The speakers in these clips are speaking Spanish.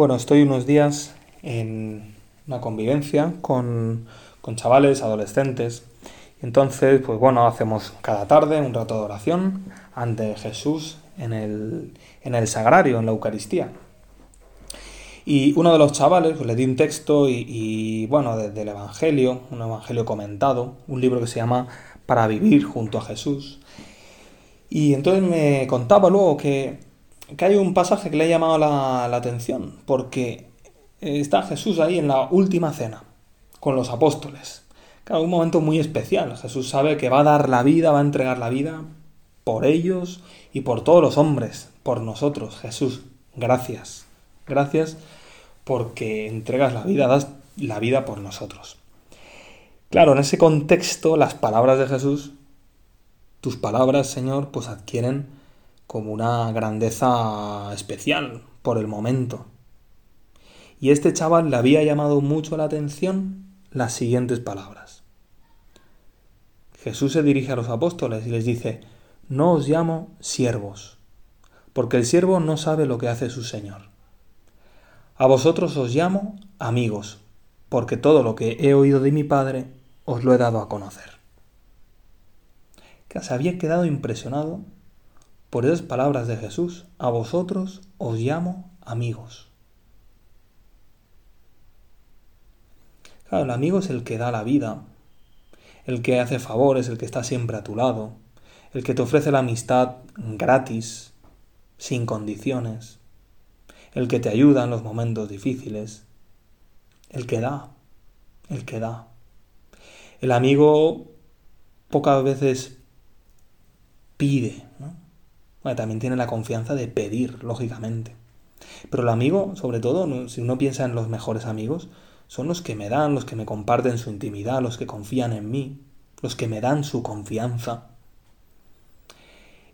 Bueno, estoy unos días en una convivencia con, con chavales, adolescentes. Entonces, pues bueno, hacemos cada tarde un rato de oración ante Jesús en el, en el sagrario, en la Eucaristía. Y uno de los chavales pues, le di un texto y, bueno, del Evangelio, un Evangelio comentado, un libro que se llama Para vivir junto a Jesús. Y entonces me contaba luego que, que hay un pasaje que le ha llamado la, la atención, porque está Jesús ahí en la última cena, con los apóstoles. Claro, un momento muy especial. Jesús sabe que va a dar la vida, va a entregar la vida por ellos y por todos los hombres, por nosotros. Jesús, gracias. Gracias porque entregas la vida, das la vida por nosotros. Claro, en ese contexto, las palabras de Jesús, tus palabras, Señor, pues adquieren como una grandeza especial por el momento. Y este chaval le había llamado mucho la atención las siguientes palabras. Jesús se dirige a los apóstoles y les dice, no os llamo siervos, porque el siervo no sabe lo que hace su Señor. A vosotros os llamo amigos, porque todo lo que he oído de mi Padre os lo he dado a conocer. Que se había quedado impresionado por esas palabras de Jesús. A vosotros os llamo amigos. Claro, el amigo es el que da la vida, el que hace favores, el que está siempre a tu lado, el que te ofrece la amistad gratis, sin condiciones el que te ayuda en los momentos difíciles, el que da, el que da. El amigo pocas veces pide, ¿no? También tiene la confianza de pedir, lógicamente. Pero el amigo, sobre todo, si uno piensa en los mejores amigos, son los que me dan, los que me comparten su intimidad, los que confían en mí, los que me dan su confianza.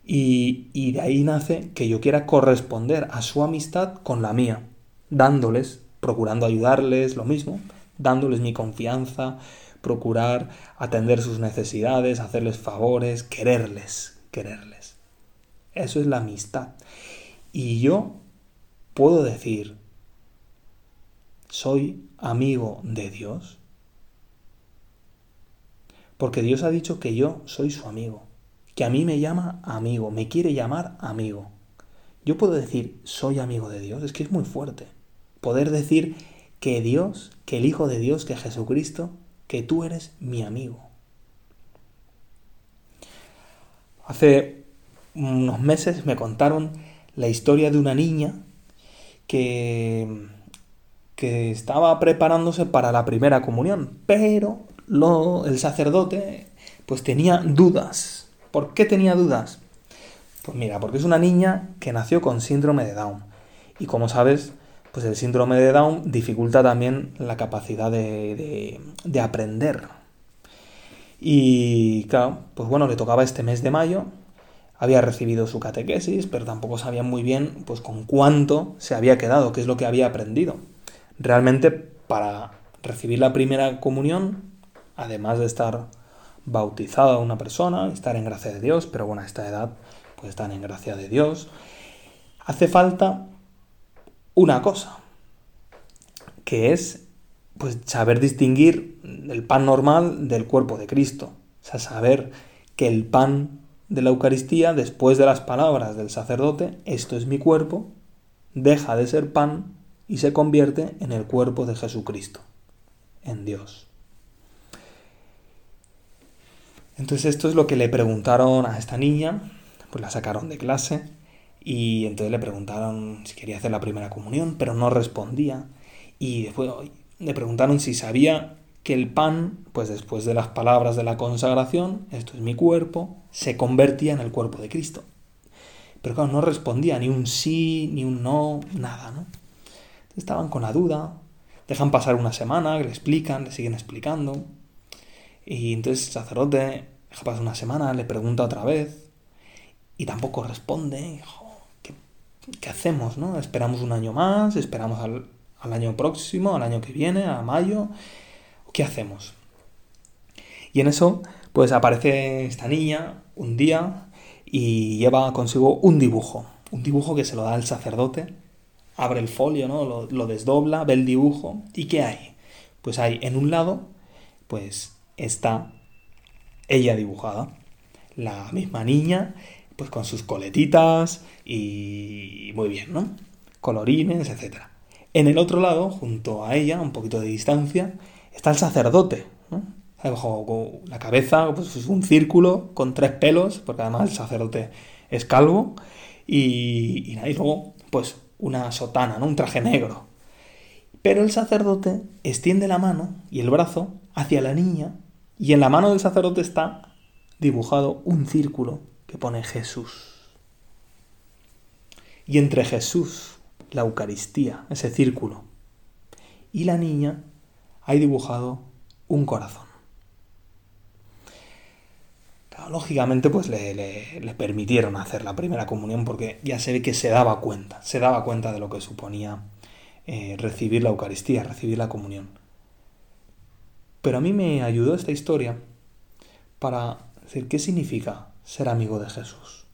Y, de ahí nace que yo quiera corresponder a su amistad con la mía, dándoles, procurando ayudarles, lo mismo, dándoles mi confianza, procurar atender sus necesidades, hacerles favores, quererles, quererles. Eso es la amistad. Y yo puedo decir, soy amigo de Dios. Porque Dios ha dicho que yo soy su amigo que a mí me llama amigo, me quiere llamar amigo. Yo puedo decir, soy amigo de Dios, es que es muy fuerte. Poder decir que Dios, que el Hijo de Dios, que Jesucristo, que tú eres mi amigo. Hace unos meses me contaron la historia de una niña que, que estaba preparándose para la primera comunión, pero lo, el sacerdote pues tenía dudas ¿Por qué tenía dudas? Pues mira, porque es una niña que nació con síndrome de Down. Y como sabes, pues el síndrome de Down dificulta también la capacidad de, aprender. Y claro, pues bueno, le tocaba este mes de mayo, había recibido su catequesis, pero tampoco sabía muy bien pues con cuánto se había quedado, qué es lo que había aprendido. Realmente para recibir la primera comunión, además de estar bautizada una persona, estar en gracia de Dios, pero bueno, a esta edad pues están en gracia de Dios. Hace falta una cosa, que es pues saber distinguir el pan normal del cuerpo de Cristo. O sea, saber que el pan de la Eucaristía, después de las palabras del sacerdote, esto es mi cuerpo, deja de ser pan y se convierte en el cuerpo de Jesucristo, en Dios. Entonces esto es lo que le preguntaron a esta niña, pues la sacaron de clase y entonces le preguntaron si quería hacer la primera comunión, pero no respondía. Y después le preguntaron si sabía que el pan, pues después de las palabras de la consagración, esto es mi cuerpo, se convertía en el cuerpo de Cristo. Pero claro, no respondía ni un sí, ni un no, nada, ¿no? estaban con la duda, dejan pasar una semana, le explican, le siguen explicando, y entonces el sacerdote deja pasar una semana, le pregunta otra vez y tampoco responde. ¿qué, hacemos? No? ¿Esperamos un año más? ¿Esperamos al, año próximo, al año que viene, a mayo? ¿Qué hacemos? Y en eso, pues aparece esta niña un día y lleva consigo un dibujo. Un dibujo que se lo da el sacerdote abre el folio, ¿no? Lo, desdobla, ve el dibujo. ¿Y qué hay? Pues hay en un lado, pues está ella dibujada. La misma niña, pues con sus coletitas y muy bien, ¿no? Colorines, etc. En el otro lado, junto a ella, un poquito de distancia, está el sacerdote, ¿no? La cabeza, pues es un círculo con tres pelos, porque además el sacerdote es calvo, y, luego, pues una sotana. Un traje negro. Pero el sacerdote extiende la mano y el brazo hacia la niña, y en la mano del sacerdote está dibujado un círculo que pone Jesús. Y entre Jesús, la Eucaristía, ese círculo, y la niña, hay dibujado un corazón. lógicamente, pues le, permitieron hacer la primera comunión porque ya se ve que se daba cuenta, se daba cuenta de lo que suponía eh, recibir la Eucaristía, recibir la comunión. Pero a mí me ayudó esta historia para decir qué significa ser amigo de Jesús.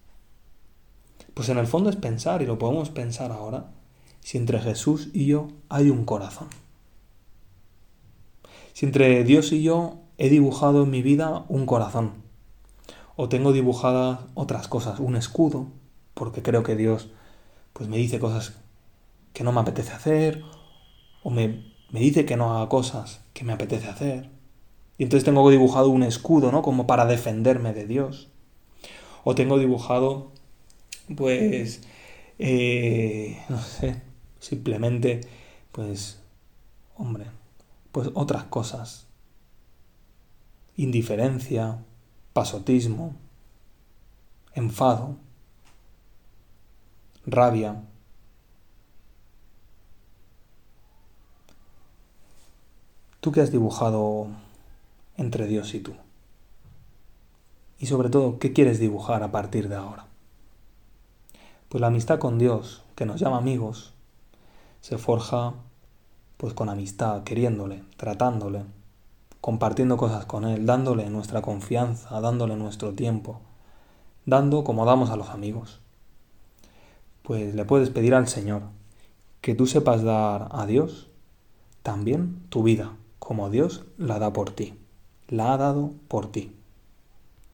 Pues en el fondo es pensar, y lo podemos pensar ahora, si entre Jesús y yo hay un corazón. Si entre Dios y yo he dibujado en mi vida un corazón, o tengo dibujadas otras cosas, un escudo, porque creo que Dios pues me dice cosas que no me apetece hacer, o me, me dice que no haga cosas que me apetece hacer. Y entonces tengo dibujado un escudo, ¿no? Como para defenderme de Dios. O tengo dibujado, pues, eh, no sé, simplemente, pues, hombre, pues otras cosas. Indiferencia, pasotismo, enfado, rabia. ¿Tú qué has dibujado entre Dios y tú? Y sobre todo, ¿qué quieres dibujar a partir de ahora? Pues la amistad con Dios, que nos llama amigos, se forja pues con amistad, queriéndole, tratándole, compartiendo cosas con Él, dándole nuestra confianza, dándole nuestro tiempo, dando como damos a los amigos. Pues le puedes pedir al Señor que tú sepas dar a Dios también tu vida, como Dios la da por ti, la ha dado por ti.